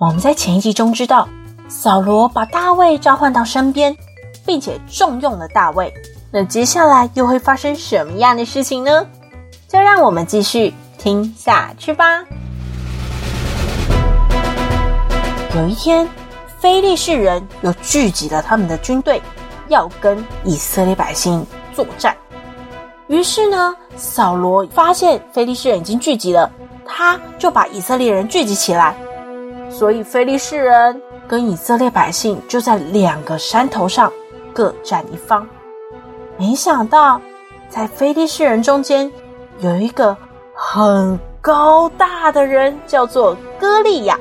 我们在前一集中知道，扫罗把大卫召唤到身边，并且重用了大卫。那接下来又会发生什么样的事情呢？就让我们继续听下去吧。有一天，非利士人又聚集了他们的军队，要跟以色列百姓作战。于是呢，扫罗发现非利士人已经聚集了，他就把以色列人聚集起来。所以，非利士人跟以色列百姓就在两个山头上各占一方。没想到，在非利士人中间有一个很高大的人，叫做歌利亚。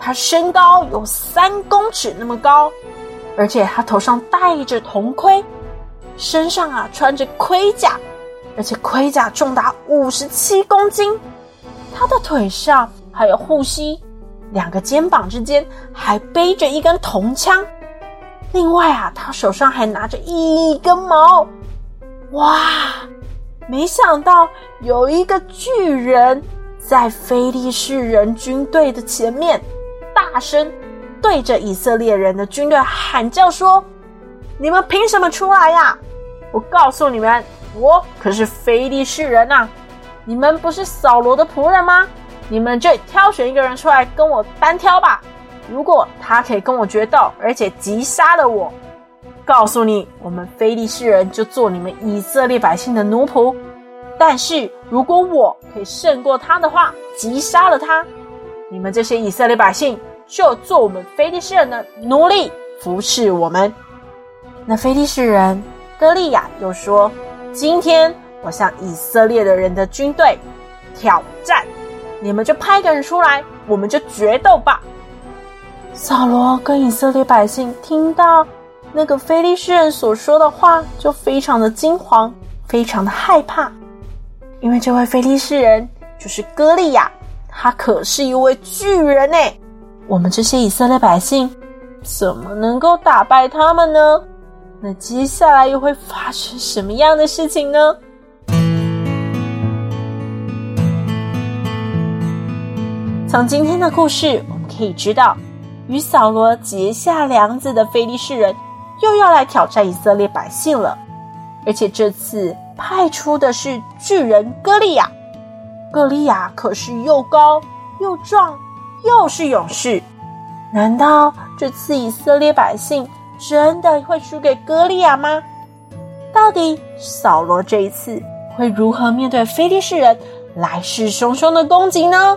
他身高有三公尺那么高，而且他头上戴着铜盔，身上啊穿着盔甲，而且盔甲重达五十七公斤。他的腿上还有护膝。两个肩膀之间还背着一根铜枪，另外啊，他手上还拿着一根矛。哇！没想到有一个巨人在非利士人军队的前面，大声对着以色列人的军队喊叫说：“你们凭什么出来呀？我告诉你们，我可是非利士人呐！你们不是扫罗的仆人吗？”你们就挑选一个人出来跟我单挑吧。如果他可以跟我决斗，而且击杀了我，告诉你，我们非利士人就做你们以色列百姓的奴仆。但是如果我可以胜过他的话，击杀了他，你们这些以色列百姓就做我们非利士人的奴隶，服侍我们。那非利士人歌利亚又说：“今天我向以色列的人的军队挑战。”你们就派个人出来，我们就决斗吧。扫罗跟以色列百姓听到那个非利士人所说的话，就非常的惊慌，非常的害怕，因为这位非利士人就是歌利亚，他可是一位巨人呢。我们这些以色列百姓怎么能够打败他们呢？那接下来又会发生什么样的事情呢？从今天的故事，我们可以知道，与扫罗结下梁子的非利士人又要来挑战以色列百姓了，而且这次派出的是巨人歌利亚。歌利亚可是又高又壮，又是勇士。难道这次以色列百姓真的会输给歌利亚吗？到底扫罗这一次会如何面对非利士人来势汹汹的攻击呢？